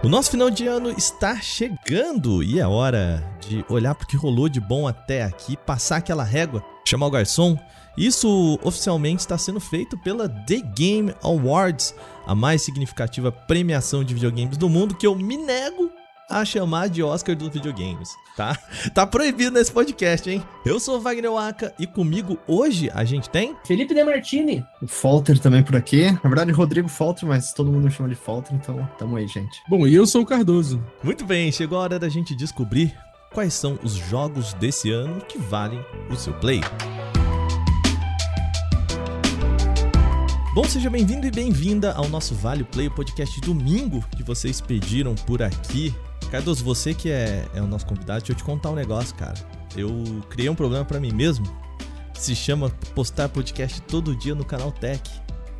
O nosso final de ano está chegando e é hora de olhar para o que rolou de bom até aqui, passar aquela régua, chamar o garçom. Isso oficialmente está sendo feito pela The Game Awards, a mais significativa premiação de videogames do mundo que eu me nego a chamar de Oscar dos videogames, tá? Tá proibido nesse podcast, hein? Eu sou o Wagner Waka e comigo hoje a gente tem Felipe Demartini. O Falter também por aqui. Na verdade, Rodrigo Falter, mas todo mundo me chama de Falter, então tamo aí, gente. Bom, e eu sou o Cardoso. Muito bem, chegou a hora da gente descobrir quais são os jogos desse ano que valem o seu play. Bom, seja bem-vindo e bem-vinda ao nosso Vale Play, o podcast domingo que vocês pediram por aqui. Cardoso, você que é, é o nosso convidado, deixa eu te contar um negócio, cara. Eu criei um problema para mim mesmo, se chama postar podcast todo dia no canal Tech.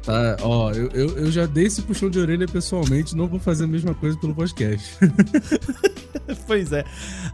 Tá, ó, eu, eu, eu já dei esse puxão de orelha pessoalmente, não vou fazer a mesma coisa pelo podcast. pois é.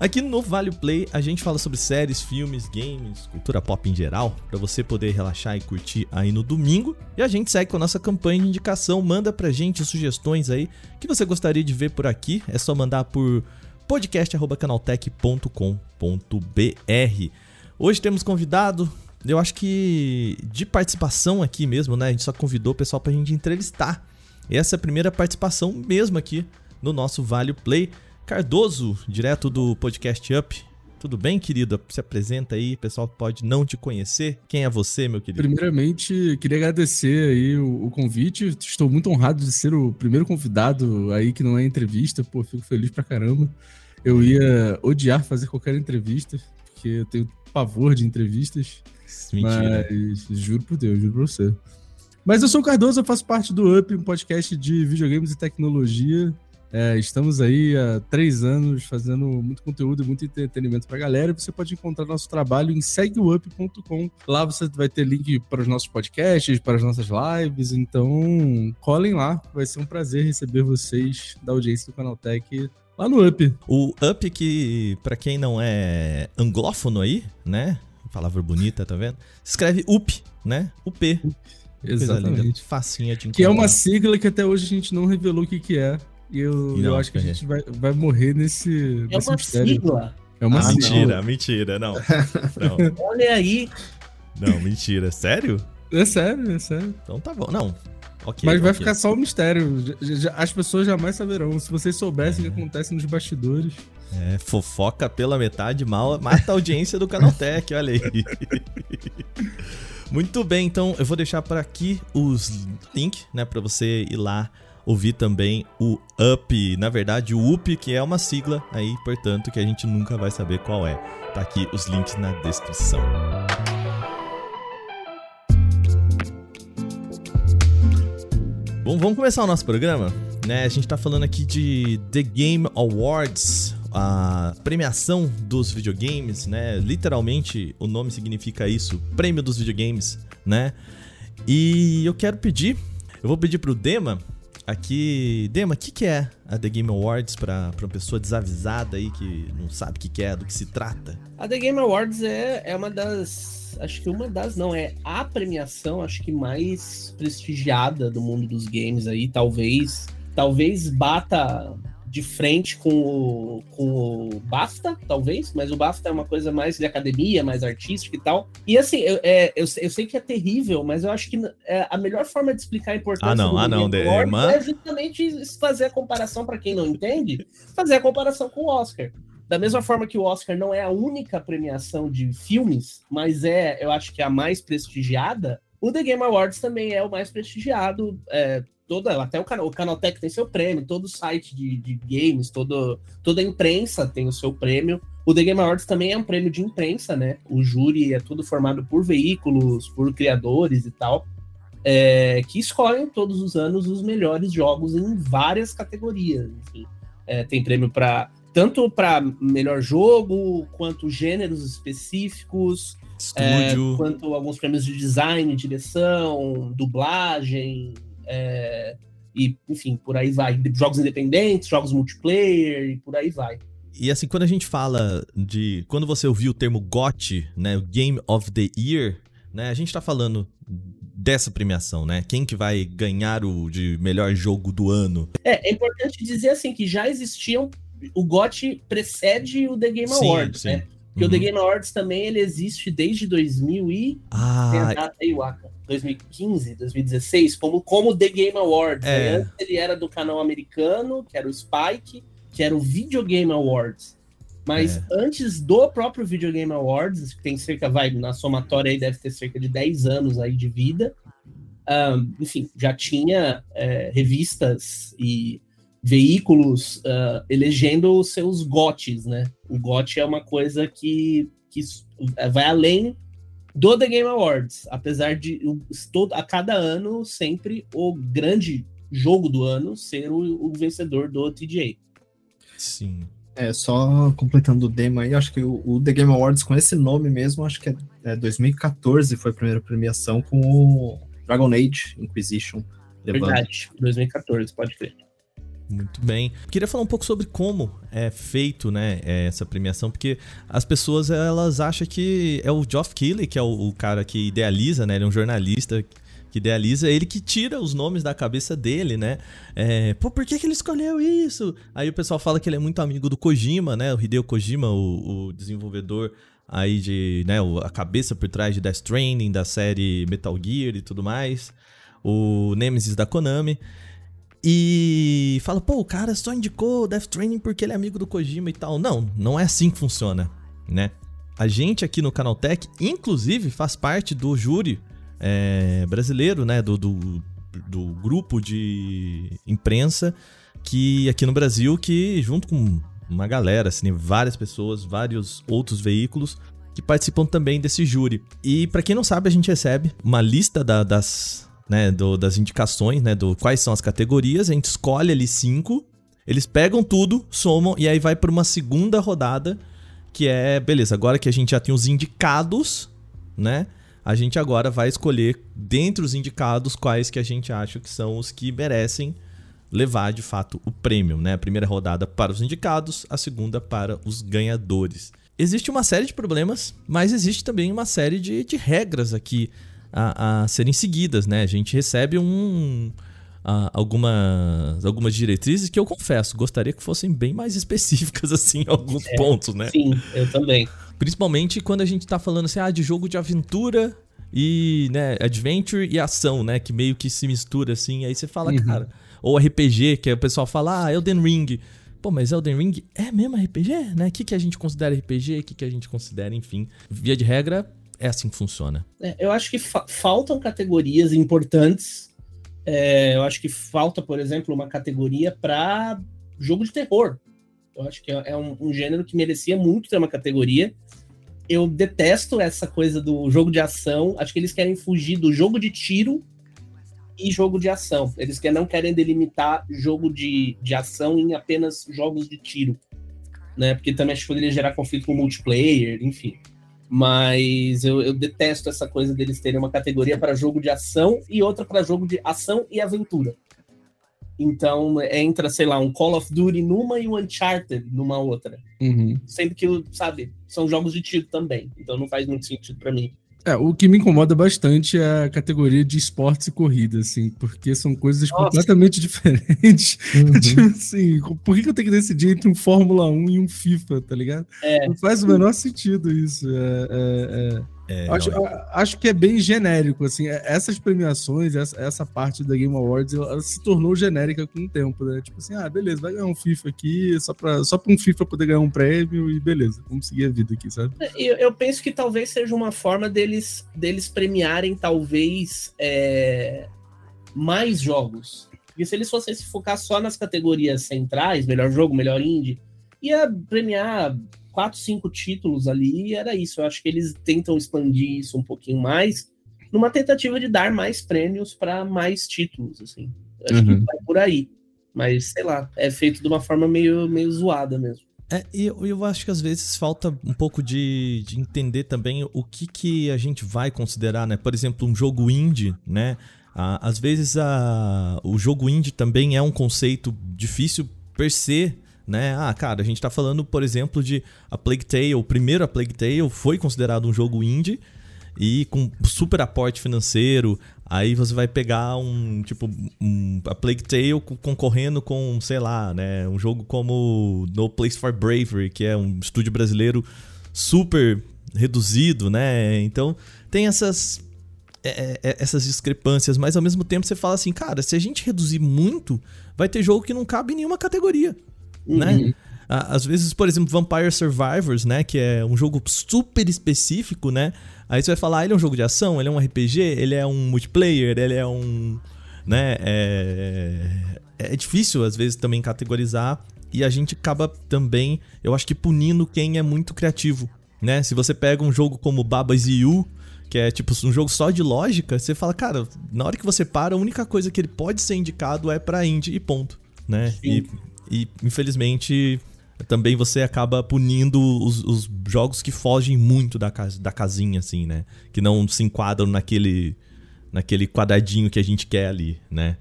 Aqui no Vale Play a gente fala sobre séries, filmes, games, cultura pop em geral, para você poder relaxar e curtir aí no domingo. E a gente segue com a nossa campanha de indicação. Manda pra gente sugestões aí que você gostaria de ver por aqui. É só mandar por podcast@canaltech.com.br. Hoje temos convidado eu acho que de participação aqui mesmo, né? A gente só convidou o pessoal pra gente entrevistar. Essa é a primeira participação mesmo aqui no nosso Vale Play. Cardoso, direto do podcast Up. Tudo bem, querido? Se apresenta aí, o pessoal pode não te conhecer. Quem é você, meu querido? Primeiramente, queria agradecer aí o, o, convite. Estou muito honrado de ser o primeiro convidado aí que não é entrevista. Pô, fico feliz pra caramba. Eu ia odiar fazer qualquer entrevista, porque eu tenho pavor de entrevistas. Mentira. Mas juro por Deus, juro pra você. Mas eu sou o Cardoso, eu faço parte do UP, um podcast de videogames e tecnologia. É, estamos aí há três anos fazendo muito conteúdo e muito entretenimento pra galera. Você pode encontrar nosso trabalho em segueup.com. Lá você vai ter link para os nossos podcasts, para as nossas lives. Então, colhem lá. Vai ser um prazer receber vocês da audiência do Canal Tech lá no Up. O Up que, para quem não é anglófono aí, né? Palavra bonita, tá vendo? Escreve UP, né? UP. Exatamente. facinha de encontrar. Que é uma sigla que até hoje a gente não revelou o que, que é. E eu, não, eu acho que a gente vai, vai morrer nesse, é nesse uma mistério. Sigla. É uma ah, sigla. Mentira, mentira, não. não. Olha aí. Não, mentira. Sério? É sério, é sério. Então tá bom. Não, Okay, Mas vai okay. ficar só um mistério. As pessoas jamais saberão. Se vocês soubessem é. o que acontece nos bastidores. É, fofoca pela metade, mal mata a audiência do Canaltech, olha aí. Muito bem, então eu vou deixar para aqui os links, né, para você ir lá ouvir também o UP, na verdade o UP, que é uma sigla aí, portanto, que a gente nunca vai saber qual é. Tá aqui os links na descrição. Bom, vamos começar o nosso programa, né? A gente tá falando aqui de The Game Awards, a premiação dos videogames, né? Literalmente o nome significa isso, prêmio dos videogames, né? E eu quero pedir, eu vou pedir pro Dema aqui, Dema, o que, que é a The Game Awards para uma pessoa desavisada aí que não sabe o que, que é, do que se trata? A The Game Awards é, é uma das, acho que uma das, não, é a premiação, acho que mais prestigiada do mundo dos games aí, talvez, talvez bata de frente com o, com o BAFTA, talvez, mas o BAFTA é uma coisa mais de academia, mais artística e tal. E assim, eu, é, eu, eu sei que é terrível, mas eu acho que é, a melhor forma de explicar a importância ah, não, do ah, não, de, é justamente fazer a comparação, para quem não entende, fazer a comparação com o Oscar. Da mesma forma que o Oscar não é a única premiação de filmes, mas é, eu acho que é a mais prestigiada, o The Game Awards também é o mais prestigiado, é, toda, até o, canal, o Canaltech tem seu prêmio, todo site de, de games, todo, toda a imprensa tem o seu prêmio. O The Game Awards também é um prêmio de imprensa, né? O júri é tudo formado por veículos, por criadores e tal, é, que escolhem todos os anos os melhores jogos em várias categorias. Enfim, é, tem prêmio para tanto para melhor jogo quanto gêneros específicos, é, quanto alguns prêmios de design, direção, dublagem, é, e, enfim, por aí vai. Jogos independentes, jogos multiplayer e por aí vai. E assim, quando a gente fala de. Quando você ouviu o termo GOT, né? O Game of the Year, né? A gente tá falando dessa premiação, né? Quem que vai ganhar o de melhor jogo do ano? É, é importante dizer assim que já existiam. O GOT precede o The Game Sim, Awards, sim. né? Porque Uhum. o The Game Awards também ele existe desde 2000 e tem a Ah, data aí, Waka. 2015, 2016, como, como The Game Awards. É. né? Antes ele era do canal americano, que era o Spike, que era o Video Game Awards. Mas É. antes do próprio Video Game Awards, que tem cerca, vai, na somatória aí deve ter cerca de 10 anos aí de vida. ahn, enfim, já tinha é, revistas e veículos ah, elegendo os seus GOTs, né? O GOT é uma coisa que, que s- vai além do The Game Awards, apesar de todo, a cada ano sempre o grande jogo do ano ser o, o vencedor do TGA. sim. É, só completando o demo aí, acho que o, o The Game Awards com esse nome mesmo, acho que é, é 2014 foi a primeira premiação com o Dragon Age Inquisition. levando. Verdade, 2014, pode crer. Muito bem. Queria falar um pouco sobre como é feito, né, essa premiação, porque as pessoas elas acham que é o Geoff Keighley, que é o, o cara que idealiza, né, ele é um jornalista que idealiza, ele que tira os nomes da cabeça dele, né? É, Pô, por que, que ele escolheu isso? Aí o pessoal fala que ele é muito amigo do Kojima, né? O Hideo Kojima, o, o desenvolvedor aí de, né, a cabeça por trás de Death Stranding, da série Metal Gear e tudo mais. O Nemesis da Konami. E fala, pô, o cara só indicou Death Stranding porque ele é amigo do Kojima e tal. Não, não é assim que funciona, né? A gente aqui no Canaltech, inclusive, faz parte do júri é, brasileiro, né? Do, do, do grupo de imprensa que aqui no Brasil, que junto com uma galera, assim, várias pessoas, vários outros veículos que participam também desse júri. E pra quem não sabe, a gente recebe uma lista da- das, né, do- das indicações, né, do quais são as categorias, a gente escolhe ali cinco, eles pegam tudo, somam e aí vai para uma segunda rodada, que é, beleza, agora que a gente já tem os indicados, né? A gente agora vai escolher dentre os indicados quais que a gente acha que são os que merecem levar de fato o prêmio, né? A primeira rodada para os indicados, a segunda para os ganhadores. Existe uma série de problemas, mas existe também uma série de, de regras aqui a, a serem seguidas, né? A gente recebe um, algumas, algumas diretrizes que eu confesso, gostaria que fossem bem mais específicas assim em alguns pontos, né? Sim, eu também. Principalmente quando a gente tá falando assim, ah, de jogo de aventura e, né, adventure e ação, né, que meio que se mistura assim, aí você fala, Uhum. cara, ou RPG, que o pessoal fala, ah, Elden Ring. Pô, mas Elden Ring é mesmo RPG, né? O que, que a gente considera RPG, o que, que a gente considera, enfim. Via de regra, é assim que funciona. É, eu acho que fa- faltam categorias importantes. É, eu acho que falta, por exemplo, uma categoria para jogo de terror. Eu acho que é, é um, um gênero que merecia muito ter uma categoria. Eu detesto essa coisa do jogo de ação. Acho que eles querem fugir do jogo de tiro e jogo de ação. Eles que não querem delimitar jogo de, de ação em apenas jogos de tiro. Né? Porque também acho que poderia gerar conflito com multiplayer, enfim. Mas eu, eu detesto essa coisa deles terem uma categoria para jogo de ação e outra para jogo de ação e aventura. Então entra, sei lá, um Call of Duty numa e um Uncharted numa outra. Uhum. Sendo que, sabe, são jogos de tiro também. Então não faz muito sentido para mim. É, o que me incomoda bastante é a categoria de esportes e corrida, assim, porque são coisas Nossa. completamente diferentes. Uhum. tipo assim, por que, eu tenho que decidir entre um Fórmula 1 e um FIFA, tá ligado? É. Não faz o menor sentido isso. É, é, é. É, acho, não, a- acho que é bem genérico, assim, é- essas premiações, essa, essa parte da Game Awards, ela, ela se tornou genérica com o tempo, né? Tipo assim, ah, beleza, vai ganhar um FIFA aqui, só pra, só pra um FIFA poder ganhar um prêmio e beleza, vamos seguir a vida aqui, sabe? Eu, eu penso que talvez seja uma forma deles, deles premiarem, talvez, é, mais jogos. Porque se eles fossem se focar só nas categorias centrais, melhor jogo, melhor indie, ia premiar quatro, cinco títulos ali e era isso. Eu acho que eles tentam expandir isso um pouquinho mais, numa tentativa de dar mais prêmios para mais títulos, assim. Eu acho Uhum. que vai por aí. Mas, sei lá, é feito de uma forma meio, meio zoada mesmo. É, e eu, eu acho que às vezes falta um pouco de, de entender também o que, que a gente vai considerar, né? Por exemplo, um jogo indie, né? Às vezes a, o jogo indie também é um conceito difícil per se, né? Ah, cara, a gente tá falando, por exemplo, de a Plague Tale, o primeiro a Plague Tale foi considerado um jogo indie e com super aporte financeiro. Aí você vai pegar um, tipo, um, a Plague Tale concorrendo com, sei lá, né, um jogo como No Place for Bravery, que é um estúdio brasileiro super reduzido, né? Então, tem essas é, é, é, essas discrepâncias, mas ao mesmo tempo você fala assim, cara, se a gente reduzir muito, vai ter jogo que não cabe em nenhuma categoria, uhum. né? Às vezes, por exemplo, Vampire Survivors, né, que é um jogo super específico, né? Aí você vai falar, ah, ele é um jogo de ação, ele é um RPG, ele é um multiplayer, ele é um, né, é, é difícil às vezes também categorizar e a gente acaba também, eu acho que punindo quem é muito criativo, né? Se você pega um jogo como Babas You, que é tipo um jogo só de lógica, você fala, cara, na hora que você para, a única coisa que ele pode ser indicado é pra indie e ponto, né? E, e, infelizmente também você acaba punindo os, os, jogos que fogem muito da, da casinha, assim, né? Que não se enquadram naquele, naquele quadradinho que a gente quer ali, né?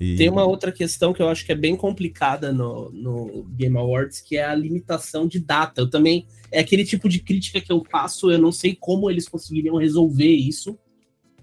E... Tem uma outra questão que eu acho que é bem complicada no, no Game Awards, que é a limitação de data. Eu também. É aquele tipo de crítica que eu faço, eu não sei como eles conseguiriam resolver isso,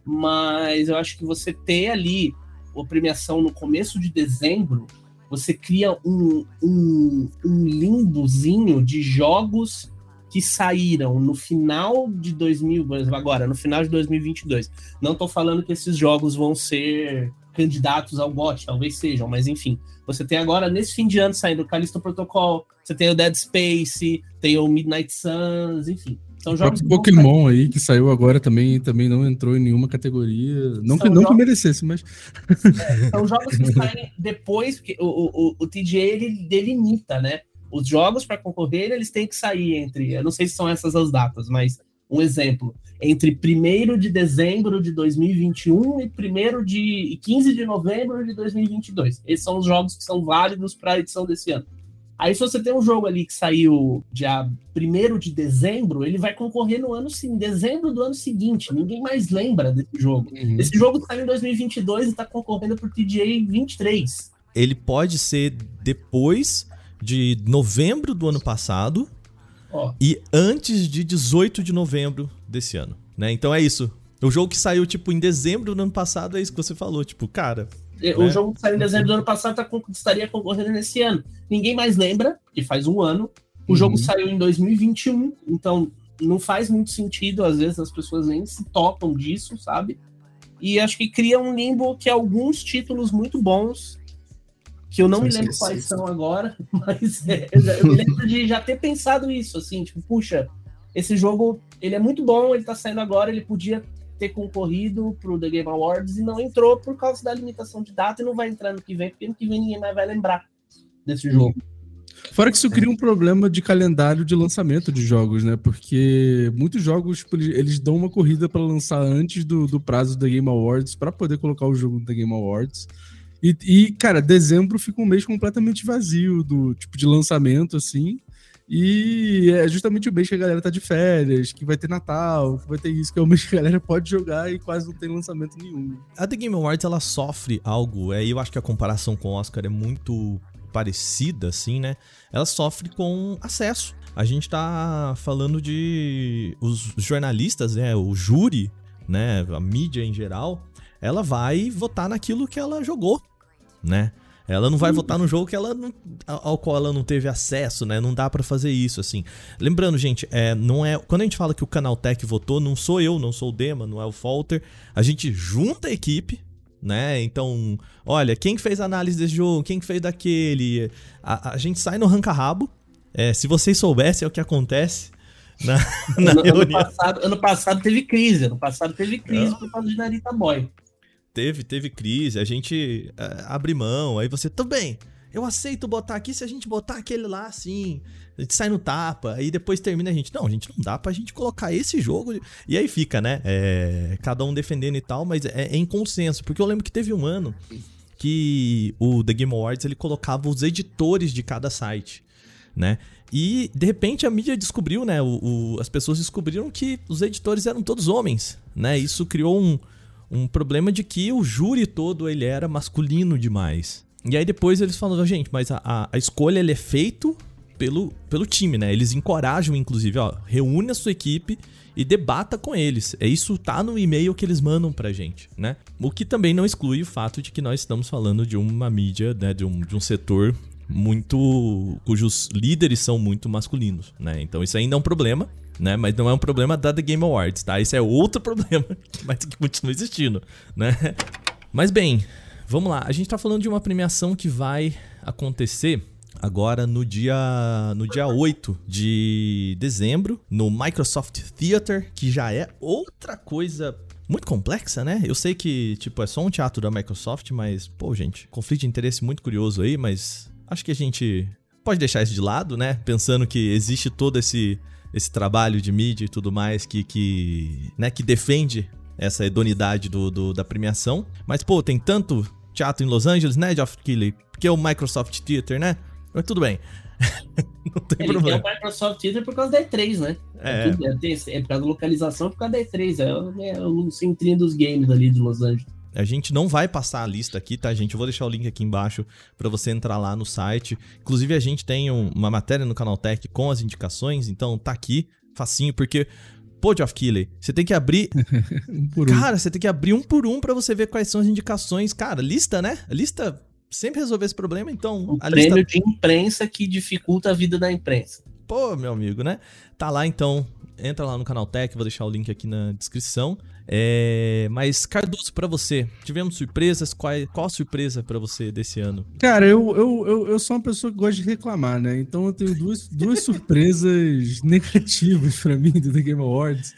mas eu acho que você ter ali a premiação no começo de dezembro, você cria um, um, um limbozinho de jogos que saíram no final de 2000, agora, no final de 2022. Não estou falando que esses jogos vão ser candidatos ao GOT, talvez sejam, mas enfim. Você tem agora, nesse fim de ano, saindo o Callisto Protocol, você tem o Dead Space, tem o Midnight Suns, enfim. São jogos o Pokémon aí, que saiu agora também, também não entrou em nenhuma categoria. Não, que, não jogos... que merecesse, mas. É, são jogos que saem depois, porque o, o, o TGA ele delimita, né? Os jogos para concorrer, eles têm que sair entre. Eu não sei se são essas as datas, mas um exemplo entre 1 de dezembro de 2021 e 1 de 15 de novembro de 2022. Esses são os jogos que são válidos para a edição desse ano. Aí, se você tem um jogo ali que saiu dia 1 de dezembro, ele vai concorrer no ano sim, dezembro do ano seguinte. Ninguém mais lembra desse jogo. Uhum. Esse jogo saiu em 2022 e está concorrendo por TGA 23. Ele pode ser depois de novembro do ano passado oh. e antes de 18 de novembro desse ano, né? Então é isso. O jogo que saiu, tipo, em dezembro do ano passado, é isso que você falou. Tipo, cara. É, o né? jogo que saiu em dezembro do ano passado tá, estaria concorrendo nesse ano. Ninguém mais lembra, que faz um ano. O uhum. jogo saiu em 2021, então não faz muito sentido, às vezes as pessoas nem se tocam disso, sabe? E acho que cria um limbo que alguns títulos muito bons, que eu não São me lembro quais são agora, mas é, eu me lembro de já ter pensado isso, assim, tipo, puxa, esse jogo, ele é muito bom, ele tá saindo agora, ele podia ter concorrido pro The Game Awards e não entrou por causa da limitação de data e não vai entrar no que vem, porque no que vem ninguém mais vai lembrar desse jogo. Fora que isso cria um problema de calendário de lançamento de jogos, né? Porque muitos jogos tipo, eles dão uma corrida para lançar antes do, do prazo da Game Awards para poder colocar o jogo The Game Awards. E, e, cara, dezembro fica um mês completamente vazio do tipo de lançamento, assim. E é justamente o mês que a galera tá de férias, que vai ter Natal, que vai ter isso, que é o mês que a galera pode jogar e quase não tem lançamento nenhum. A The Game Awards, ela sofre algo, é, eu acho que a comparação com o Oscar é muito parecida, assim, né? Ela sofre com acesso. A gente tá falando de os jornalistas, né? O júri, né? A mídia em geral, ela vai votar naquilo que ela jogou, né? Ela não vai votar no jogo que ela não, ao qual ela não teve acesso, né? Não dá para fazer isso, assim. Lembrando, gente, é, não é. Quando a gente fala que o Canaltech votou, não sou eu, não sou o Dema, não é o Falter. A gente junta a equipe, né? Então, olha, quem fez a análise desse jogo, quem fez daquele. A, a gente sai no ranca-rabo. É, se vocês soubessem é o que acontece. Na, na ano, ano, passado, ano passado teve crise. Ano passado teve crise por causa de Narita Boy teve, teve crise, a gente uh, abre mão, aí você, bem, eu aceito botar aqui se a gente botar aquele lá assim, a gente sai no tapa, aí depois termina a gente, não, a gente não dá pra gente colocar esse jogo, e aí fica, né, é, cada um defendendo e tal, mas é, é em consenso, porque eu lembro que teve um ano que o The Game Awards ele colocava os editores de cada site, né, e de repente a mídia descobriu, né, o, o, as pessoas descobriram que os editores eram todos homens, né, isso criou um um problema de que o júri todo ele era masculino demais. E aí depois eles falaram, gente, mas a, a, a escolha ele é feito pelo, pelo time, né? Eles encorajam, inclusive, ó, reúne a sua equipe e debata com eles. É isso tá no e-mail que eles mandam pra gente, né? O que também não exclui o fato de que nós estamos falando de uma mídia, né, de um, de um setor muito cujos líderes são muito masculinos, né? Então isso ainda é um problema, né? Mas não é um problema da The Game Awards, tá? Isso é outro problema, mas que continua existindo, né? Mas bem, vamos lá. A gente tá falando de uma premiação que vai acontecer agora no dia no dia 8 de dezembro, no Microsoft Theater, que já é outra coisa muito complexa, né? Eu sei que, tipo, é só um teatro da Microsoft, mas, pô, gente, conflito de interesse muito curioso aí, mas acho que a gente pode deixar isso de lado, né? Pensando que existe todo esse, esse trabalho de mídia e tudo mais que, que, né, que defende essa idoneidade do, do, da premiação. Mas, pô, tem tanto teatro em Los Angeles, né, Geoff Keighley? Porque é o Microsoft Theater, né? Mas tudo bem. não tem Ele problema. Tem o Microsoft Theater por causa da E3, né? É. É, por causa da localização, por causa da E3. É, é o centrinho dos games ali de Los Angeles. A gente não vai passar a lista aqui, tá, gente? Eu vou deixar o link aqui embaixo para você entrar lá no site. Inclusive, a gente tem um, uma matéria no Canal Tech com as indicações, então tá aqui, facinho, porque. Pô, Geoff Keighley, você tem que abrir. um por um. Cara, você tem que abrir um por um para você ver quais são as indicações. Cara, lista, né? lista sempre resolver esse problema, então. Um prêmio lista... de imprensa que dificulta a vida da imprensa. Pô, meu amigo, né? Tá lá então. Entra lá no Canal Tech, vou deixar o link aqui na descrição. É, mas, Cardoso, para você, tivemos surpresas? Qual, qual a surpresa para você desse ano? Cara, eu, eu, eu, eu, sou uma pessoa que gosta de reclamar, né? Então eu tenho duas, duas surpresas negativas para mim do The Game Awards.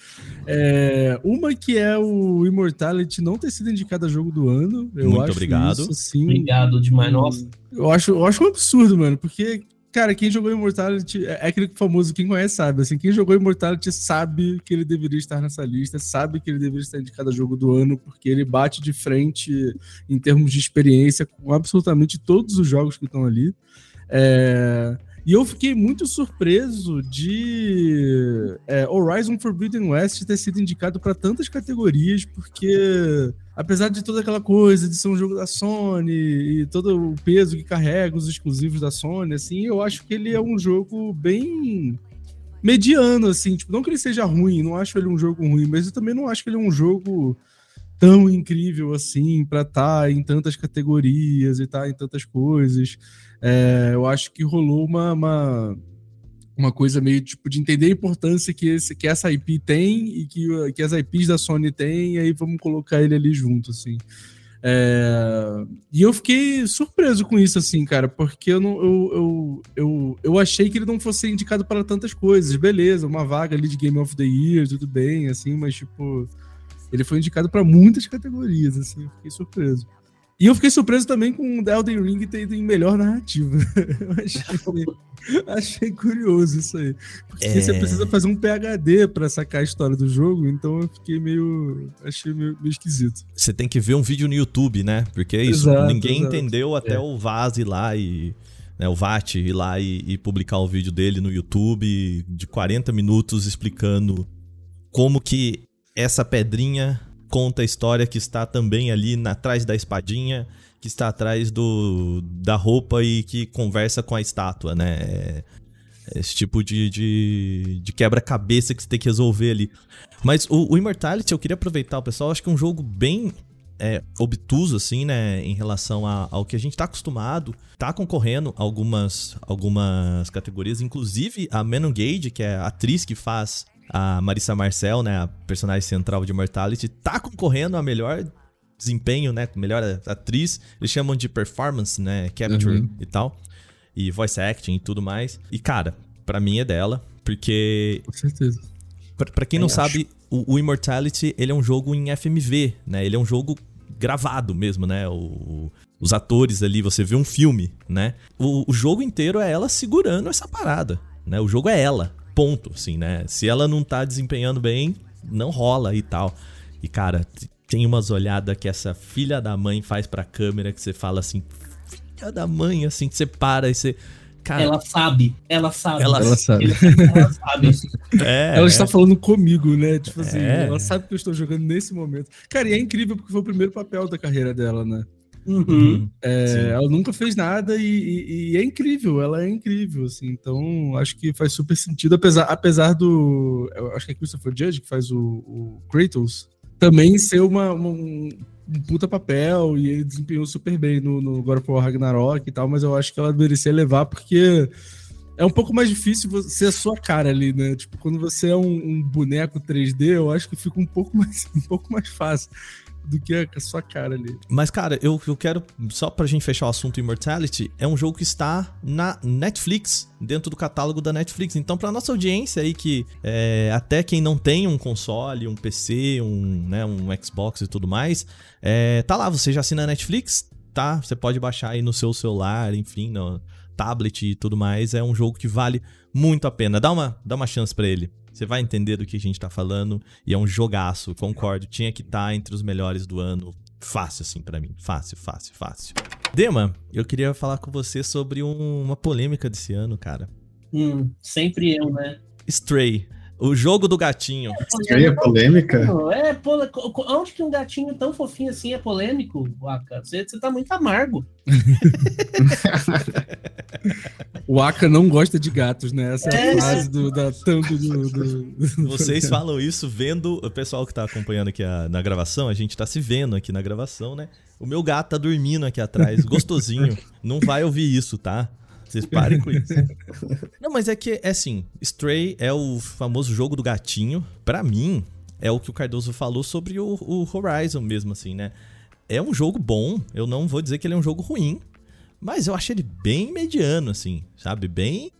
É, uma que é o Immortality não ter sido indicado a jogo do ano. Eu Muito obrigado. Isso, assim, obrigado demais, nossa. Eu acho, eu acho um absurdo, mano, porque Cara, quem jogou Immortality é, é aquele famoso, quem conhece sabe. Assim, quem jogou Immortality sabe que ele deveria estar nessa lista, sabe que ele deveria estar indicado a jogo do ano, porque ele bate de frente em termos de experiência com absolutamente todos os jogos que estão ali. É... E eu fiquei muito surpreso de é, Horizon Forbidden West ter sido indicado para tantas categorias, porque apesar de toda aquela coisa de ser um jogo da Sony e todo o peso que carrega os exclusivos da Sony, assim, eu acho que ele é um jogo bem mediano, assim, tipo, não que ele seja ruim, não acho ele um jogo ruim, mas eu também não acho que ele é um jogo tão incrível assim para estar tá em tantas categorias e estar tá em tantas coisas. É, eu acho que rolou uma, uma, uma, coisa meio tipo de entender a importância que, esse, que essa IP tem e que, que as IPs da Sony têm, e aí vamos colocar ele ali junto, assim. É... E eu fiquei surpreso com isso, assim, cara, porque eu, não, eu, eu, eu, eu achei que ele não fosse indicado para tantas coisas. Beleza, uma vaga ali de Game of the Year, tudo bem, assim, mas, tipo, ele foi indicado para muitas categorias, assim, eu fiquei surpreso. E eu fiquei surpreso também com o Elden Ring ter ido em melhor narrativa. achei, achei, curioso isso aí. Porque é... você precisa fazer um PHD para sacar a história do jogo, então eu fiquei meio. Achei meio, meio esquisito. Você tem que ver um vídeo no YouTube, né? Porque é isso. Exato, ninguém exato. entendeu até é. o Vaz ir lá e. Né, o VAT ir lá e, e publicar o vídeo dele no YouTube de 40 minutos explicando como que essa pedrinha conta a história que está também ali atrás da espadinha, que está atrás do, da roupa e que conversa com a estátua, né? É, esse tipo de, de, de quebra-cabeça que você tem que resolver ali. Mas o, o Immortality, eu queria aproveitar, o pessoal, acho que é um jogo bem é, obtuso, assim, né, em relação a, ao que a gente tá acostumado. Tá concorrendo algumas, algumas categorias, inclusive a Menon Gage, que é a atriz que faz a Marissa Marcel, né, a personagem central de Mortality, tá concorrendo a melhor desempenho, né, melhor atriz. Eles chamam de performance, né, capture uhum. e tal. E voice acting e tudo mais. E cara, para mim é dela, porque Com certeza. Pra, pra quem não sabe, o, o, Immortality, ele é um jogo em FMV, né? Ele é um jogo gravado mesmo, né? O, os atores ali, você vê um filme, né? O, o jogo inteiro é ela segurando essa parada, né? O jogo é ela. Ponto, assim, né? Se ela não tá desempenhando bem, não rola e tal. E, cara, tem umas olhadas que essa filha da mãe faz pra câmera que você fala assim, filha da mãe, assim, que você para e você. Cara, ela sabe, ela sabe. Ela, ela sabe. Ela sabe. É, ela é. está falando comigo, né? Tipo assim, é. ela sabe que eu estou jogando nesse momento. Cara, e é incrível porque foi o primeiro papel da carreira dela, né? Uhum. É, Sim. ela nunca fez nada e, e- e é incrível, ela é incrível, assim. Então, acho que faz super sentido, apesar, apesar do. Acho que é Christopher Judge que faz o, o Kratos, também ser uma, uma- um, puta papel e ele desempenhou super bem no, no God of War Ragnarok e tal, mas eu acho que ela merecia levar porque. É um pouco mais difícil você ser a sua cara ali, né? Tipo, quando você é um, um boneco 3D, eu acho que fica um pouco mais, um pouco mais fácil do que a, sua cara ali. Mas, cara, eu, eu quero, só pra gente fechar o assunto Immortality, é um jogo que está na Netflix, dentro do catálogo da Netflix. Então, pra nossa audiência aí, que é, até quem não tem um console, um PC, um, né, um Xbox e tudo mais, é, tá lá, você já assina a Netflix, tá? Você pode baixar aí no seu celular, enfim, no tablet e tudo mais. É um jogo que vale muito a pena. Dá uma, dá uma chance pra ele. Você vai entender do que a gente tá falando. E é um jogaço, concordo. Tinha que estar entre os melhores do ano. Fácil, assim, pra mim. Fácil, fácil, fácil. Dema, eu queria falar com você sobre um- uma polêmica desse ano, cara. Hum, sempre eu, né? Stray. O jogo do gatinho. Estranha polêmica. Não, é, pole... co- co- onde que um gatinho tão fofinho assim é polêmico, Waka? Você, você tá muito amargo. O Aka não gosta de gatos, né? Essa é É a isso. frase do, da thumb do, do- do- Vocês falam isso vendo. O pessoal que tá acompanhando aqui a- na gravação, a gente tá se vendo aqui na gravação, né? O meu gato tá dormindo aqui atrás, gostosinho. Não vai ouvir isso, tá? Vocês parem com isso. Não, mas é que, é assim, Stray é o famoso jogo do gatinho. Pra mim, é o que o Cardoso falou sobre o, o Horizon mesmo, assim, né? É um jogo bom, eu não vou dizer que ele é um jogo ruim, mas eu acho ele bem mediano, assim, sabe? Bem.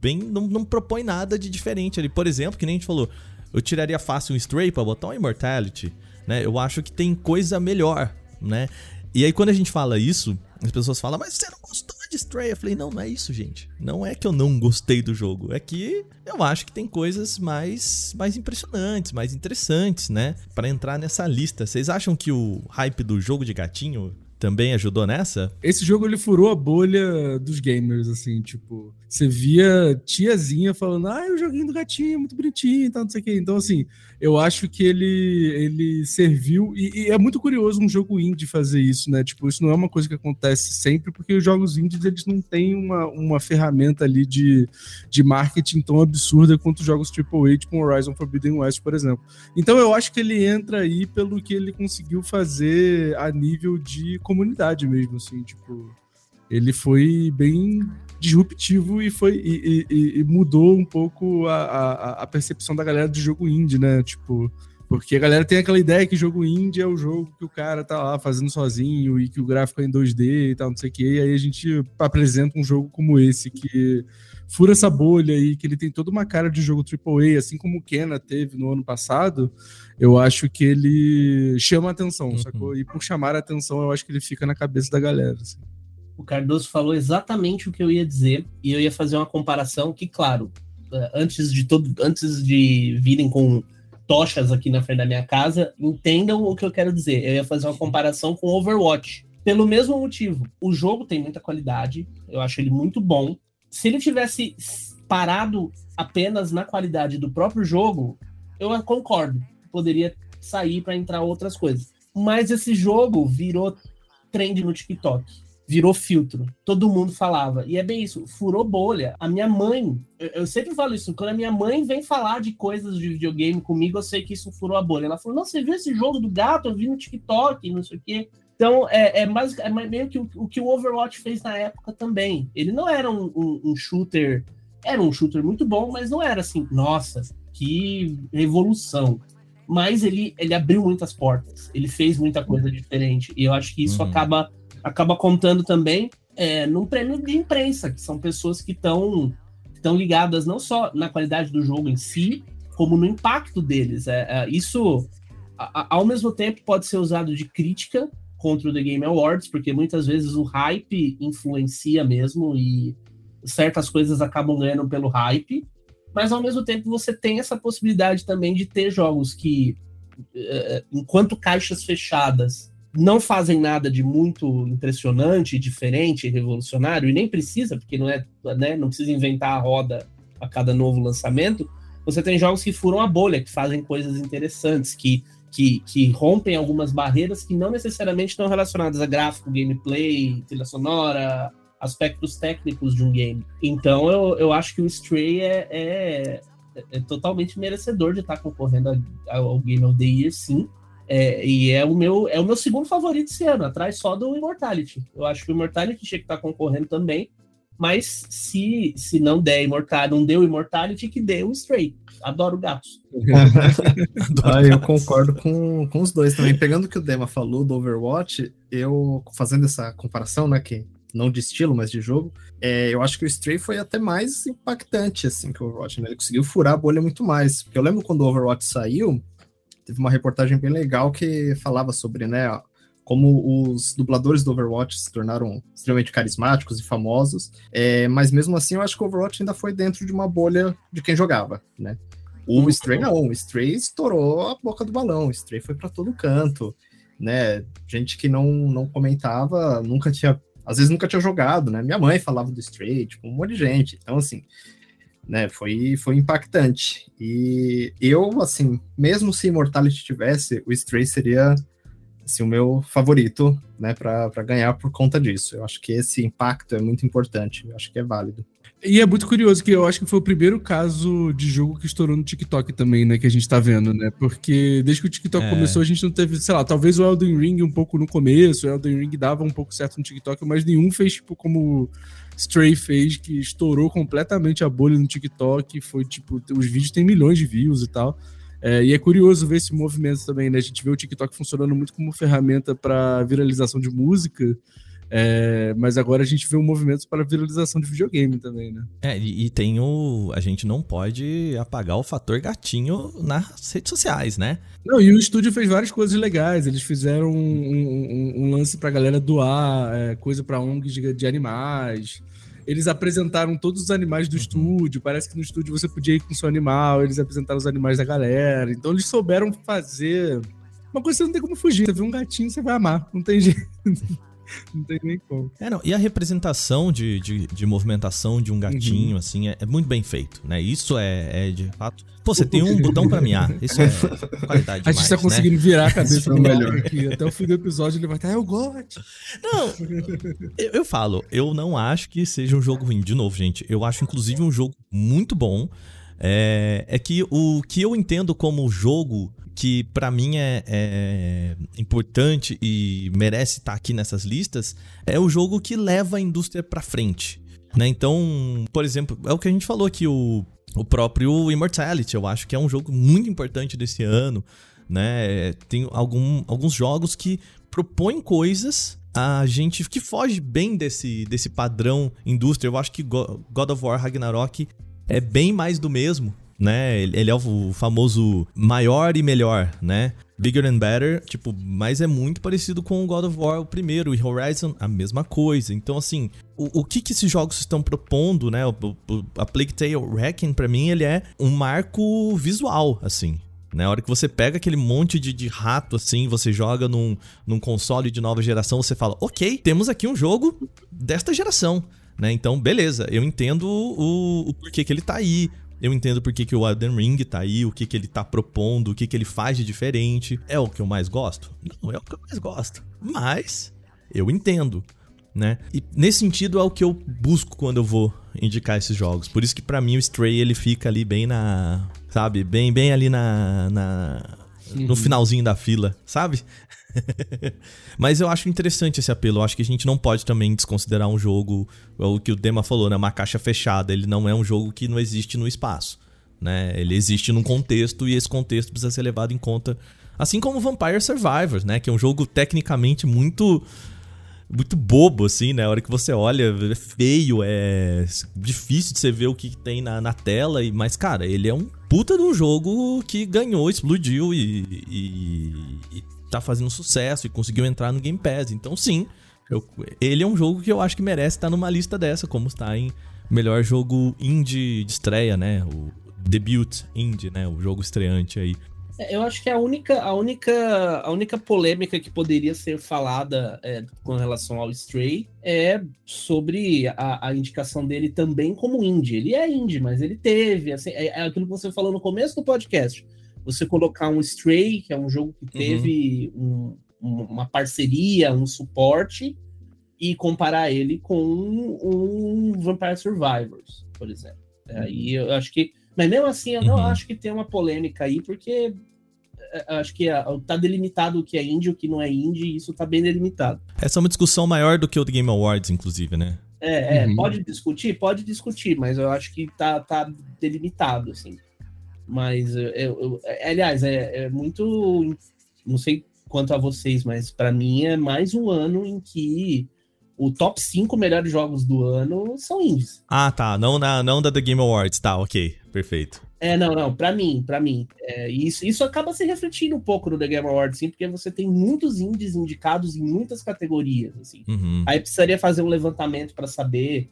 Bem. Não, não propõe nada de diferente ali. Por exemplo, que nem a gente falou, eu tiraria fácil um Stray pra botar um Immortality, né? Eu acho que tem coisa melhor, né? E aí, quando a gente fala isso, as pessoas falam, mas você não gostou de Stray? Eu falei, não, não é isso, gente. Não é que eu não gostei do jogo. É que eu acho que tem coisas mais, mais impressionantes, mais interessantes, né? Pra entrar nessa lista. Vocês acham que o hype do jogo de gatinho também ajudou nessa? Esse jogo ele furou a bolha dos gamers, assim, tipo, você via tiazinha falando, ah, o joguinho do gatinho é muito bonitinho e tal, não sei o quê. Então, assim, eu acho que ele, ele serviu, e, e é muito curioso um jogo indie fazer isso, né? Tipo, isso não é uma coisa que acontece sempre, porque os jogos indies, eles não têm uma, uma ferramenta ali de, de marketing tão absurda quanto os jogos AAA, tipo Horizon Forbidden West, por exemplo. Então eu acho que ele entra aí pelo que ele conseguiu fazer a nível de comunidade mesmo, assim, tipo, ele foi bem disruptivo e foi e, e- e mudou um pouco a, a, a percepção da galera de jogo indie, né? Tipo, porque a galera tem aquela ideia que jogo indie é o jogo que o cara tá lá fazendo sozinho e que o gráfico é em 2D e tal, não sei o quê. E aí a gente apresenta um jogo como esse que fura essa bolha e que ele tem toda uma cara de jogo AAA, assim como o Kena teve no ano passado, eu acho que ele chama atenção, Uhum. sacou? E por chamar a atenção, eu acho que ele fica na cabeça da galera. assim. O Cardoso falou exatamente o que eu ia dizer e eu ia fazer uma comparação que, claro, eh, antes de todo, antes de virem com tochas aqui na frente da minha casa, entendam o que eu quero dizer. Eu ia fazer uma comparação com Overwatch. Pelo mesmo motivo, o jogo tem muita qualidade, eu acho ele muito bom. Se ele tivesse parado apenas na qualidade do próprio jogo, eu concordo. Poderia sair para entrar outras coisas. Mas esse jogo virou trend no TikTok virou filtro. Todo mundo falava. E é bem isso, furou bolha. A minha mãe, eu, eu sempre falo isso, quando a minha mãe vem falar de coisas de videogame comigo, eu sei que isso furou a bolha. Ela falou: Não, você viu esse jogo do gato? Eu vi no TikTok, não sei o quê. Então, é, é, mais, é meio que o, o que o Overwatch fez na época também. Ele não era um, um- um shooter. Era um shooter muito bom, mas não era assim, nossa, que revolução. Mas ele, ele abriu muitas portas. Ele fez muita coisa diferente. E eu acho que isso Uhum. acaba acaba contando também é, num prêmio de imprensa, que são pessoas que estão estão ligadas não só na qualidade do jogo em si, como no impacto deles. É, é, isso, a- ao mesmo tempo, pode ser usado de crítica contra o The Game Awards, porque muitas vezes o hype influencia mesmo e certas coisas acabam ganhando pelo hype, mas ao mesmo tempo você tem essa possibilidade também de ter jogos que, eh, enquanto caixas fechadas, não fazem nada de muito impressionante, diferente, revolucionário, e nem precisa, porque não é, né, não precisa inventar a roda a cada novo lançamento. Você tem jogos que furam a bolha, que fazem coisas interessantes, que que, que rompem algumas barreiras que não necessariamente estão relacionadas a gráfico, gameplay, trilha sonora, aspectos técnicos de um game. Então eu, eu acho que o Stray é, é, é totalmente merecedor de estar concorrendo ao Game of the Year, sim. É, e é o, meu, é o meu segundo favorito esse ano, atrás só do Immortality. Eu acho que o Immortality tinha que estar concorrendo também, mas se, se não der Immortality, não deu Immortality, que dê o Stray. Adoro gatos. ah, eu concordo com, com os dois também. Pegando o que o Dema falou do Overwatch, eu fazendo essa comparação, né, que não de estilo, mas de jogo, é, eu acho que o Stray foi até mais impactante, assim, que o Overwatch, né? Ele conseguiu furar a bolha muito mais. Porque eu lembro quando o Overwatch saiu, teve uma reportagem bem legal que falava sobre, né, como os dubladores do Overwatch se tornaram extremamente carismáticos e famosos, é, mas mesmo assim eu acho que o Overwatch ainda foi dentro de uma bolha de quem jogava, né? O uhum. Stray não, o Stray estourou a boca do balão, o Stray foi para todo canto, né? Gente que não, não comentava, nunca tinha, às vezes nunca tinha jogado, né? Minha mãe falava do Stray, tipo, um monte de gente. Então, assim, né? Foi, foi impactante. E eu, assim, mesmo se Immortality tivesse, o Stray seria assim, o meu favorito, né, para ganhar por conta disso. Eu acho que esse impacto é muito importante, eu acho que é válido. E é muito curioso que eu acho que foi o primeiro caso de jogo que estourou no TikTok também, né? Que a gente tá vendo, né? Porque desde que o TikTok é. começou, a gente não teve, sei lá, talvez o Elden Ring um pouco no começo, o Elden Ring dava um pouco certo no TikTok, mas nenhum fez, tipo, como Stray fez, que estourou completamente a bolha no TikTok. Foi tipo, os vídeos têm milhões de views e tal. É, e é curioso ver esse movimento também, né? A gente vê o TikTok funcionando muito como ferramenta para viralização de música. É, mas agora a gente vê um movimento para viralização de videogame também, né? É, e, e, tem o. A gente não pode apagar o fator gatinho nas redes sociais, né? Não, e o estúdio fez várias coisas legais. Eles fizeram um, um, um lance pra galera doar é, coisa pra ONGs de, de animais. Eles apresentaram todos os animais do uhum. estúdio. Parece que no estúdio você podia ir com o seu animal. Eles apresentaram os animais da galera. Então eles souberam fazer uma coisa que você não tem como fugir. Você vê um gatinho, você vai amar. Não tem jeito. não tem nem como. É, não. E a representação de, de, de movimentação de um gatinho, uhum. assim, é, é, muito bem feito, né? Isso é, é de fato. Pô, você tem um botão pra miar. Isso é qualidade. A gente demais, tá conseguindo né? virar a cabeça do melhor aqui. Até o fim do episódio ele vai estar, ah, eu gosto. Não, eu, eu falo, eu não acho que seja um jogo ruim. De novo, gente, eu acho inclusive um jogo muito bom. É, é que o que eu entendo como jogo que para mim é, é, importante e merece estar tá aqui nessas listas é o jogo que leva a indústria para frente. Né? Então, por exemplo, é o que a gente falou aqui, o, o próprio Immortality, eu acho que é um jogo muito importante desse ano. Né? Tem algum, alguns jogos que propõem coisas a gente que foge bem desse, desse padrão indústria. Eu acho que God of War Ragnarok é bem mais do mesmo, né? Ele é o famoso maior e melhor, né? Bigger and Better, tipo, mas é muito parecido com o God of War, o primeiro, e Horizon, a mesma coisa. Então, assim, o, o que que esses jogos estão propondo, né? O, o, a Plague Tale Wrecking, pra mim, ele é um marco visual, assim. Né? A hora que você pega aquele monte de, de rato, assim, você joga num, num console de nova geração, você fala, ok, temos aqui um jogo desta geração. Né? Então, beleza, eu entendo o, o porquê que ele tá aí, eu entendo por que, que o Elden Ring tá aí, o que, que ele tá propondo, o que, que ele faz de diferente. É o que eu mais gosto? Não é o que eu mais gosto. Mas eu entendo, né? E nesse sentido é o que eu busco quando eu vou indicar esses jogos. Por isso que para mim o Stray ele fica ali bem na, sabe, bem bem ali na, na no uhum. finalzinho da fila, sabe? Mas eu acho interessante esse apelo. Eu acho que a gente não pode também desconsiderar um jogo, o que o Dema falou, né? Uma caixa fechada. Ele não é um jogo que não existe no espaço. Né? Ele existe num contexto e esse contexto precisa ser levado em conta. Assim como Vampire Survivors, né? Que é um jogo tecnicamente muito muito bobo, assim, né? A hora que você olha, é feio, é difícil de você ver o que tem na, na tela, e, mas, cara, ele é um puta de um jogo que ganhou, explodiu e, e, e tá fazendo sucesso e conseguiu entrar no Game Pass. Então, sim, eu, ele é um jogo que eu acho que merece estar numa lista dessa, como está em melhor jogo indie de estreia, né? O debut indie, né? O jogo estreante aí. É, eu acho que a única, a única, a única polêmica que poderia ser falada é, com relação ao Stray é sobre a, a, indicação dele também como indie. Ele é indie, mas ele teve, assim, é, é aquilo que você falou no começo do podcast você colocar um Stray, que é um jogo que teve um, um, uma parceria, um suporte, e comparar ele com um Vampire Survivors, por exemplo. Aí eu acho que. Mas mesmo assim, eu não Uhum. acho que tem uma polêmica aí, porque é, acho que é, tá delimitado o que é indie e o que não é indie, e isso tá bem delimitado. Essa é uma discussão maior do que o The Game Awards, inclusive, né? É, é, Uhum. pode discutir? Pode discutir, mas eu acho que tá, tá delimitado, assim. Mas, eu, eu- eu- é, aliás, é, é muito. Não sei quanto a vocês, mas pra mim é mais um ano em que o top 5 melhores jogos do ano são indies. Ah, tá. Não, na, não da The Game Awards. Tá, ok. Perfeito. É, não, não, pra mim, pra mim. É, isso, isso acaba se refletindo um pouco no The Game Awards, sim, porque você tem muitos indies indicados em muitas categorias, assim. Uhum. Aí precisaria fazer um levantamento para saber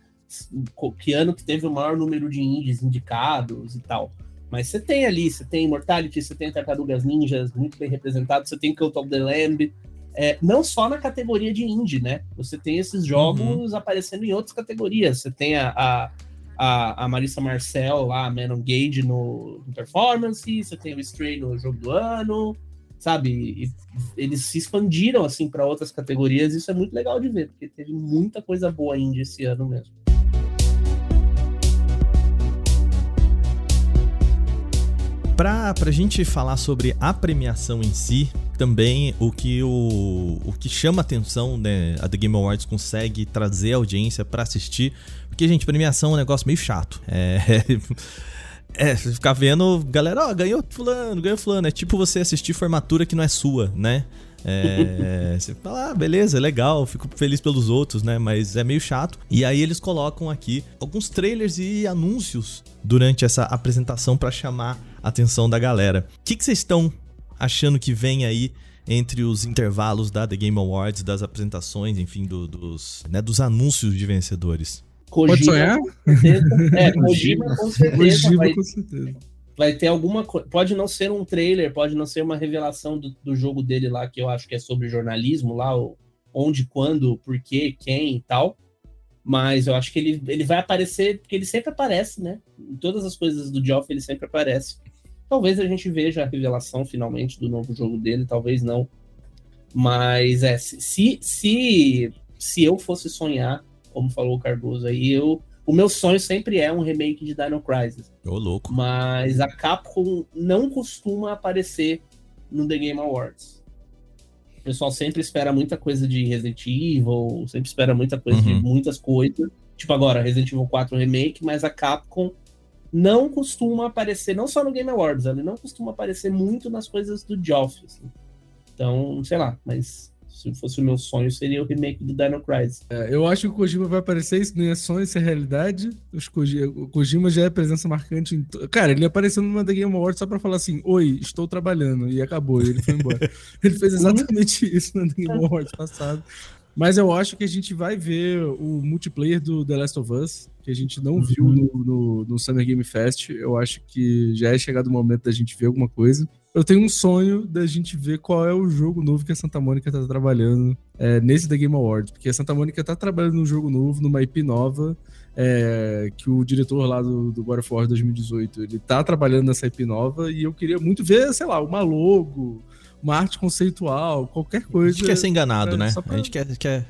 que ano que teve o maior número de indies indicados e tal. Mas você tem ali, você tem Immortality, você tem Tartarugas Ninjas muito bem representado, você tem Cult of the Lamb. É, não só na categoria de indie, né? Você tem esses jogos aparecendo em outras categorias. Você tem a, a, a, a Marissa Marcel lá, a Manon Gage no, no Performance, você tem o Stray no Jogo do Ano, sabe? E eles se expandiram assim para outras categorias, isso é muito legal de ver, porque teve muita coisa boa indie esse ano mesmo. Pra, pra gente falar sobre a premiação em si, também o que, o, o que chama atenção, né? A The Game Awards consegue trazer a audiência pra assistir. Porque, gente, premiação é um negócio meio chato. É. É, você ficar vendo, galera, ó, ganhou fulano, ganhou fulano. É tipo você assistir formatura que não é sua, né? É, você fala, ah, beleza, legal, fico feliz pelos outros, né? Mas é meio chato. E aí eles colocam aqui alguns trailers e anúncios durante essa apresentação pra chamar a atenção da galera. O que vocês estão achando que vem aí entre os intervalos da The Game Awards, das apresentações, enfim, do- dos, né, dos anúncios de vencedores? Pode sonhar? com certeza. É, Kojima com certeza Kojima, vai, com certeza. vai ter alguma coisa. Pode não ser um trailer, pode não ser uma revelação do, do jogo dele lá, que eu acho que é sobre jornalismo lá, o, onde, quando, por quê, quem e tal. Mas eu acho que ele, ele vai aparecer, porque ele sempre aparece, né? Em todas as coisas do Geoff ele sempre aparece. Talvez a gente veja a revelação finalmente do novo jogo dele, talvez não. Mas é, se, se, se, eu fosse sonhar, como falou o Cardoso aí, eu, o meu sonho sempre é um remake de Dino Crisis. Ô, louco. Mas a Capcom não costuma aparecer no The Game Awards. O pessoal sempre espera muita coisa de Resident Evil, sempre espera muita coisa Uhum. de muitas coisas. Tipo agora, Resident Evil 4 Remake, mas a Capcom não costuma aparecer, não só no Game Awards, ela não costuma aparecer muito nas coisas do Geoff. assim. Então, sei lá, mas se fosse o meu sonho, seria o remake do Dino Crisis. É, eu acho que o Kojima vai aparecer, isso não é sonho, isso é realidade. Os Koji- o Kojima já é presença marcante em. to- Cara, ele apareceu numa The Game Awards só pra falar assim: Oi, estou trabalhando. E acabou, e ele foi embora. ele fez exatamente isso na The Game Awards passado. Mas eu acho que a gente vai ver o multiplayer do The Last of Us, que a gente não viu no, no, no Summer Game Fest. Eu acho que já é chegado o momento da gente ver alguma coisa. Eu tenho um sonho da gente ver qual é o jogo novo que a Santa Mônica tá trabalhando é, nesse The Game Awards, porque a Santa Mônica tá trabalhando num jogo novo, numa IP nova, é, que o diretor lá do, do God of War 2018, ele tá trabalhando nessa IP nova, e eu queria muito ver, sei lá, uma logo, uma arte conceitual, qualquer A coisa. gente quer ser enganado, é, né? pra- A gente quer, quer.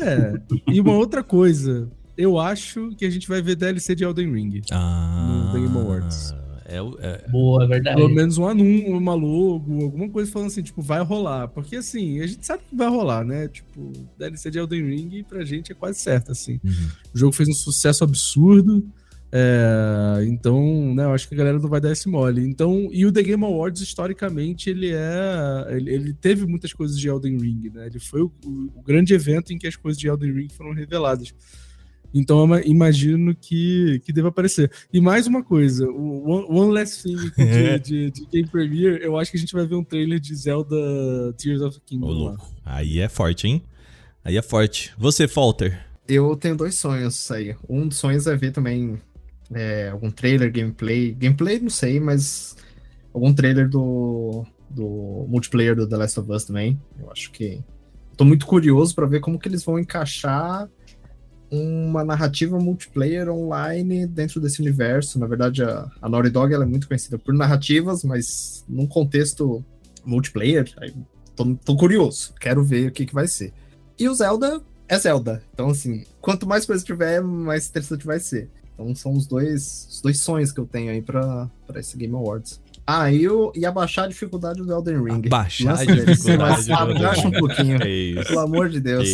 É. E uma outra coisa, eu acho que a gente vai ver DLC de Elden Ring. Ah, The Game Awards. É, o- é, Boa, é verdade. Pelo menos um anúncio, uma logo, alguma coisa falando assim, tipo, vai rolar. Porque assim, a gente sabe que vai rolar, né? Tipo, DLC de Elden Ring pra gente é quase certo, assim. uhum. O jogo fez um sucesso absurdo. É, então, né, eu acho que a galera não vai dar esse mole. Então, e o The Game Awards, historicamente, ele é. Ele, ele teve muitas coisas de Elden Ring, né? Ele foi o, o- grande evento em que as coisas de Elden Ring foram reveladas. Então, imagino que, que deva aparecer. E mais uma coisa, o One, One Last Thing de, de, de Game Premiere, eu acho que a gente vai ver um trailer de Zelda Tears of the Ô, Kingdom lá. louco. Aí é forte, hein? Aí é forte. Você, Falter. Eu tenho dois sonhos aí. Um dos sonhos é ver também é, algum trailer, gameplay. Gameplay, não sei, mas algum trailer do, do multiplayer do The Last of Us também. Eu acho que. Tô muito curioso pra ver como que eles vão encaixar uma narrativa multiplayer online dentro desse universo. Na verdade, a, a Naughty Dog ela é muito conhecida por narrativas, mas num contexto multiplayer, aí, tô, tô curioso, quero ver o que, que vai ser. E o Zelda é Zelda. Então, assim, quanto mais coisa tiver, mais interessante vai ser. Então são os dois, os dois sonhos que eu tenho aí pra, pra esse Game Awards. Ah, e, o, e abaixar a dificuldade do Elden Ring. Baixar a dificuldade do Abaixa um pouquinho. É Pelo amor de Deus.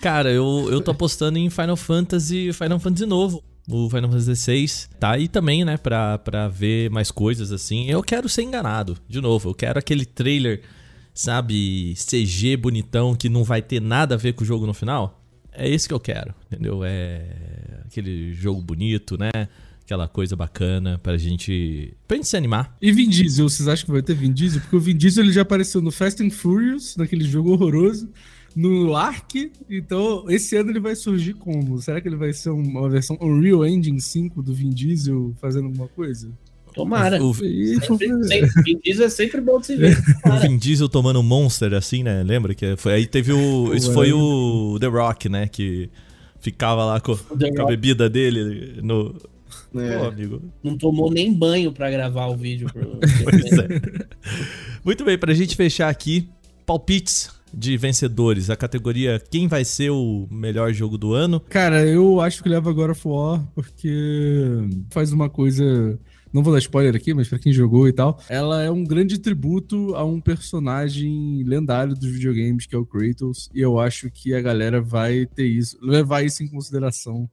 Cara, eu, eu tô apostando em Final Fantasy, Final Fantasy novo. O Final Fantasy XVI tá aí também, né, pra, pra ver mais coisas assim. Eu quero ser enganado, de novo. Eu quero aquele trailer, sabe, CG bonitão que não vai ter nada a ver com o jogo no final. É esse que eu quero, entendeu? É aquele jogo bonito, né? aquela coisa bacana pra gente, pra gente se animar. E Vin Diesel, vocês acham que vai ter Vin Diesel? Porque o Vin Diesel ele já apareceu no Fast and Furious, naquele jogo horroroso, no Ark, então esse ano ele vai surgir como? Será que ele vai ser uma versão Unreal Engine 5 do Vin Diesel fazendo alguma coisa? Tomara. O, sempre, sempre, Vin Diesel é sempre bom de se ver. o Vin Diesel tomando um Monster assim, né? Lembra que foi aí teve o, isso foi o The Rock, né, que ficava lá com, com a bebida dele no é. Pô, amigo. Não tomou nem banho para gravar o vídeo. Pro... pois é. Muito bem, pra gente fechar aqui, palpites de vencedores, a categoria quem vai ser o melhor jogo do ano? Cara, eu acho que leva agora for porque faz uma coisa não vou dar spoiler aqui, mas para quem jogou e tal, ela é um grande tributo a um personagem lendário dos videogames que é o Kratos, e eu acho que a galera vai ter isso, levar isso em consideração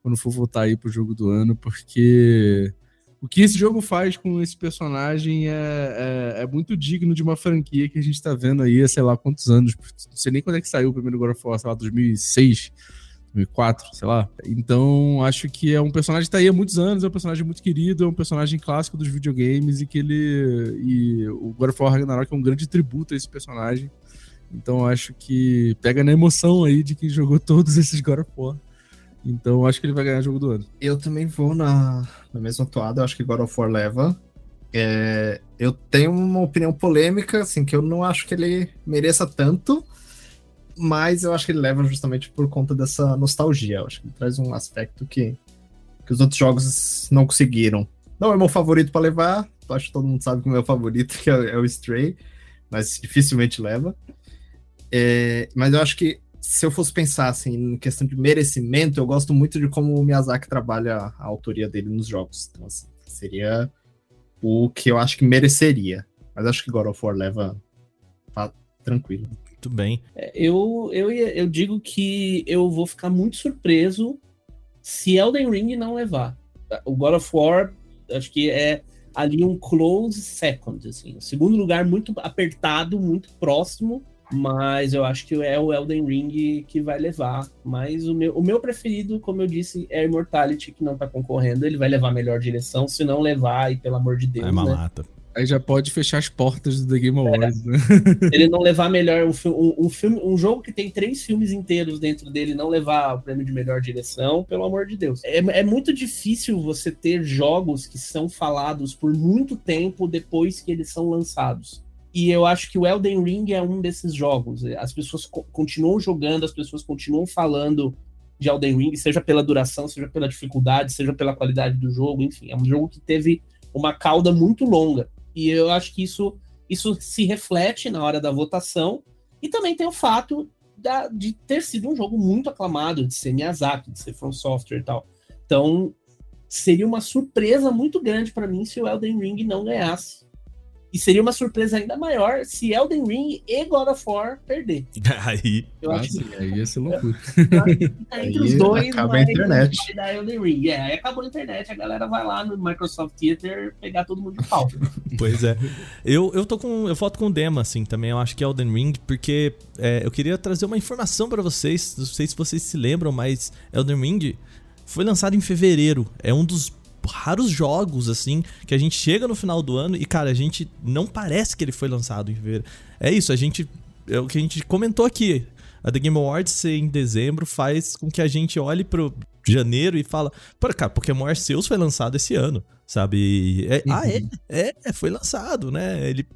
quando for voltar aí pro jogo do ano, porque o que esse jogo faz com esse personagem é, é, é, muito digno de uma franquia que a gente tá vendo aí há sei lá quantos anos. Não sei nem quando é que saiu o primeiro God of War, sei lá, 2006, 2004, sei lá. Então, acho que é um personagem que tá aí há muitos anos, é um personagem muito querido, é um personagem clássico dos videogames e que ele. E o God of War Ragnarok é um grande tributo a esse personagem. Então, acho que pega na emoção aí de quem jogou todos esses God of War. Então acho que ele vai ganhar o jogo do ano. Eu também vou na, na mesma toada, acho que God of War leva. É, eu tenho uma opinião polêmica, assim, que eu não acho que ele mereça tanto, mas eu acho que ele leva justamente por conta dessa nostalgia. Eu acho que ele traz um aspecto que, que os outros jogos não conseguiram. Não é meu favorito para levar, acho que todo mundo sabe que o meu favorito que é, é o Stray, mas dificilmente leva. É, mas eu acho que se eu fosse pensar assim, em questão de merecimento, eu gosto muito de como o Miyazaki trabalha a autoria dele nos jogos. Então, assim, seria o que eu acho que mereceria. Mas acho que God of War leva tá tranquilo. Muito bem. É, eu, eu, eu digo que eu vou ficar muito surpreso se Elden Ring não levar. O God of War, acho que é ali um close second, assim. O segundo lugar muito apertado, muito próximo mas eu acho que é o Elden Ring que vai levar. Mas o meu, o meu preferido, como eu disse, é Immortality, que não tá concorrendo. Ele vai levar a melhor direção, se não levar, e pelo amor de Deus. É uma né? lata. Aí já pode fechar as portas do The Game Awards, é. né? Ele não levar melhor um, um, filme, um jogo que tem três filmes inteiros dentro dele, não levar o prêmio de melhor direção, pelo amor de Deus. É, é muito difícil você ter jogos que são falados por muito tempo depois que eles são lançados. E eu acho que o Elden Ring é um desses jogos. As pessoas co continuam jogando, as pessoas continuam falando de Elden Ring, seja pela duração, seja pela dificuldade, seja pela qualidade do jogo, enfim. É um jogo que teve uma cauda muito longa. E eu acho que isso, isso se reflete na hora da votação. E também tem o fato da, de ter sido um jogo muito aclamado, de ser Miyazaki, de ser From Software e tal. Então, seria uma surpresa muito grande para mim se o Elden Ring não ganhasse e seria uma surpresa ainda maior se Elden Ring e God of War perder. Aí. Eu ah, acho sim, que, aí ia ser loucura. Tá entre os dois, acaba a internet. Vai Elden Ring. É, aí acabou a internet, a galera vai lá no Microsoft Theater pegar todo mundo de pau. pois é. Eu, eu tô com. Eu foto com o Dema, assim, também. Eu acho que é Elden Ring, porque é, eu queria trazer uma informação para vocês. Não sei se vocês se lembram, mas Elden Ring foi lançado em fevereiro. É um dos raros jogos, assim, que a gente chega no final do ano e, cara, a gente não parece que ele foi lançado em fevereiro. É isso, a gente. É o que a gente comentou aqui. A The Game Awards ser em dezembro faz com que a gente olhe pro janeiro e fala, pô, cara, Pokémon Arceus foi lançado esse ano, sabe? É, uhum. Ah, é, é, é, foi lançado, né? Ele...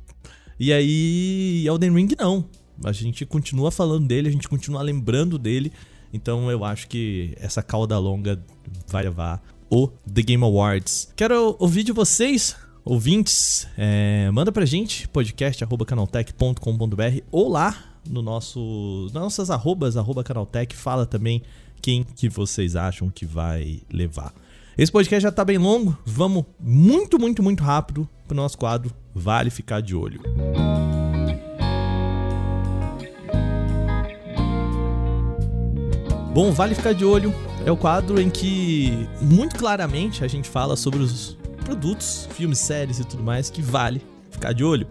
E aí, Elden Ring não. A gente continua falando dele, a gente continua lembrando dele. Então eu acho que essa cauda longa vai levar o The Game Awards. Quero ouvir de vocês, ouvintes. É, manda pra gente, podcast.canaltech.com.br ou lá no nosso, nas nossas arrobas, arroba Canaltech, fala também quem que vocês acham que vai levar. Esse podcast já tá bem longo, vamos muito, muito, muito rápido pro nosso quadro Vale Ficar de Olho. Bom, Vale Ficar de Olho é o quadro em que muito claramente a gente fala sobre os produtos, filmes, séries e tudo mais que vale ficar de olho.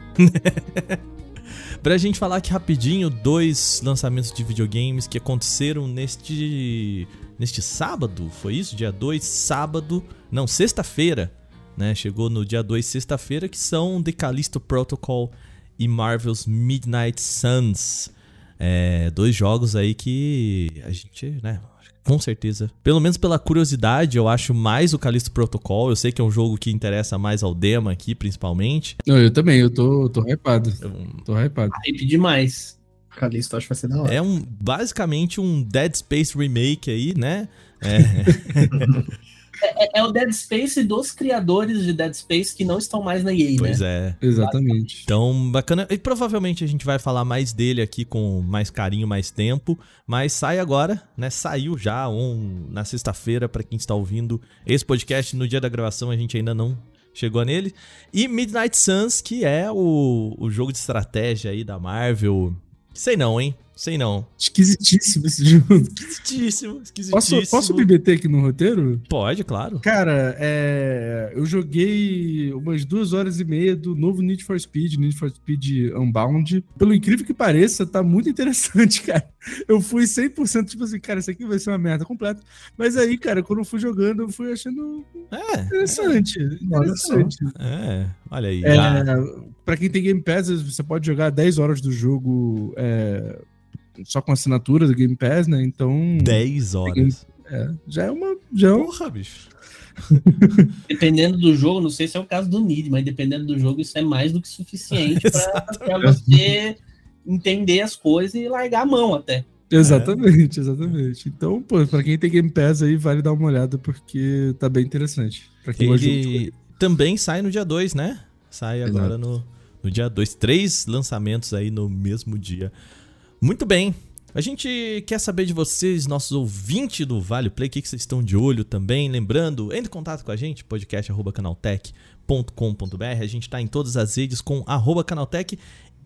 pra gente falar aqui rapidinho dois lançamentos de videogames que aconteceram neste neste sábado, foi isso? Dia 2, sábado, não, sexta-feira, né? Chegou no dia 2, sexta-feira, que são The Callisto Protocol e Marvel's Midnight Suns. É, dois jogos aí que a gente, né, com certeza. Pelo menos pela curiosidade, eu acho mais o Callisto Protocol. Eu sei que é um jogo que interessa mais ao Dema aqui, principalmente. Não, eu também, eu tô, tô hypado. Eu... Tô hypado. Hype demais. Callisto acho que vai ser da hora. É um, basicamente um Dead Space remake aí, né? É. É, é, o Dead Space dos criadores de Dead Space que não estão mais na EA, pois né? é. Exatamente. Então, bacana. E provavelmente a gente vai falar mais dele aqui com mais carinho, mais tempo. Mas sai agora, né? Saiu já um, na sexta-feira, para quem está ouvindo esse podcast. No dia da gravação a gente ainda não chegou nele. E Midnight Suns, que é o, o jogo de estratégia aí da Marvel. Sei não, hein? Sei não. Esquisitíssimo esse jogo. Esquisitíssimo, esquisitíssimo. Posso, posso me meter aqui no roteiro? Pode, claro. Cara, é, eu joguei umas duas horas e meia do novo Need for Speed, Need for Speed Unbound. Pelo incrível que pareça, tá muito interessante, cara. Eu fui 100% tipo assim, cara, isso aqui vai ser uma merda completa. Mas aí, cara, quando eu fui jogando, eu fui achando é, interessante. É. Interessante. É, olha aí. É, pra quem tem Game Pass, você pode jogar 10 horas do jogo. É, só com assinatura do Game Pass, né? Então. 10 horas. É, já é uma. Já é um... Porra, bicho. dependendo do jogo, não sei se é o caso do Nid, mas dependendo do jogo, isso é mais do que suficiente para você entender as coisas e largar a mão até. Exatamente, é. exatamente. Então, pô, pra quem tem Game Pass aí, vale dar uma olhada, porque tá bem interessante. Pra quem Ele também sai no dia 2, né? Sai Exato. agora no, no dia 2. Três lançamentos aí no mesmo dia. Muito bem. A gente quer saber de vocês, nossos ouvintes do Vale Play, o que, que vocês estão de olho também. Lembrando, entre em contato com a gente, podcast.canaltech.com.br. A gente está em todas as redes com arroba canaltech,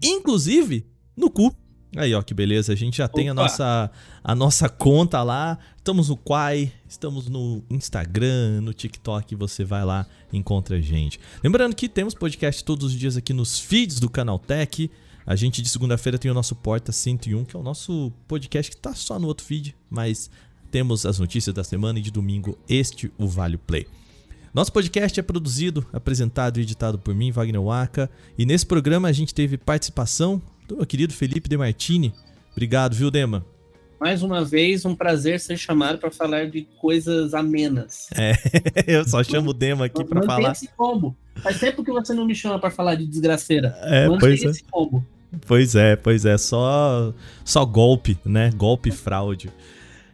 inclusive no cu. Aí, ó, que beleza. A gente já Opa. tem a nossa, a nossa conta lá. Estamos no Quai, estamos no Instagram, no TikTok. Você vai lá encontra a gente. Lembrando que temos podcast todos os dias aqui nos feeds do Canaltech. A gente de segunda-feira tem o nosso Porta 101, que é o nosso podcast que tá só no outro feed, mas temos as notícias da semana e de domingo este o Vale Play. Nosso podcast é produzido, apresentado e editado por mim, Wagner Waka, e nesse programa a gente teve participação do meu querido Felipe De Martini. Obrigado, viu, Dema? Mais uma vez, um prazer ser chamado para falar de coisas amenas. É, eu só chamo o Dema aqui para falar. esse combo. Faz tempo que você não me chama para falar de desgraceira. É, pois é. esse combo. Pois é, pois é, só só golpe, né? Golpe e fraude.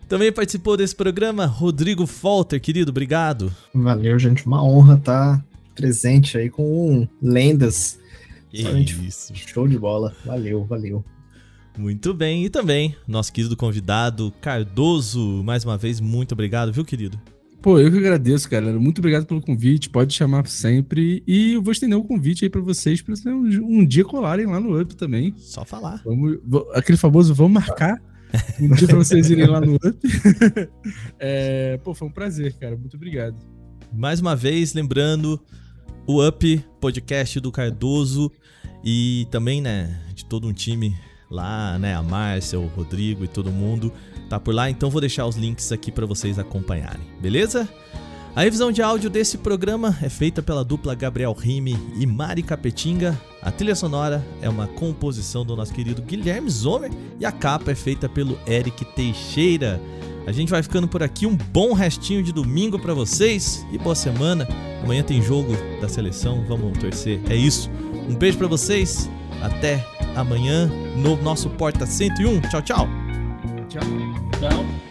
Também participou desse programa Rodrigo Folter, querido, obrigado. Valeu, gente, uma honra estar presente aí com lendas. Isso. Show de bola. Valeu, valeu. Muito bem. E também, nosso querido convidado, Cardoso. Mais uma vez, muito obrigado, viu, querido? Pô, eu que agradeço, cara. Muito obrigado pelo convite. Pode chamar sempre. E eu vou estender o um convite aí para vocês para um, um, dia colarem lá no Up também. Só falar. Vamos, aquele famoso, vamos marcar um dia para vocês irem lá no Up. é, pô, foi um prazer, cara. Muito obrigado. Mais uma vez, lembrando, o Up, podcast do Cardoso e também, né, de todo um time lá, né? A Márcia, o Rodrigo e todo mundo tá por lá, então vou deixar os links aqui para vocês acompanharem, beleza? A revisão de áudio desse programa é feita pela dupla Gabriel Rime e Mari Capetinga. A trilha sonora é uma composição do nosso querido Guilherme Zomer e a capa é feita pelo Eric Teixeira. A gente vai ficando por aqui, um bom restinho de domingo para vocês e boa semana. Amanhã tem jogo da seleção, vamos torcer. É isso. Um beijo para vocês. Até amanhã no nosso Porta 101. Tchau, tchau. Tchau. Tchau.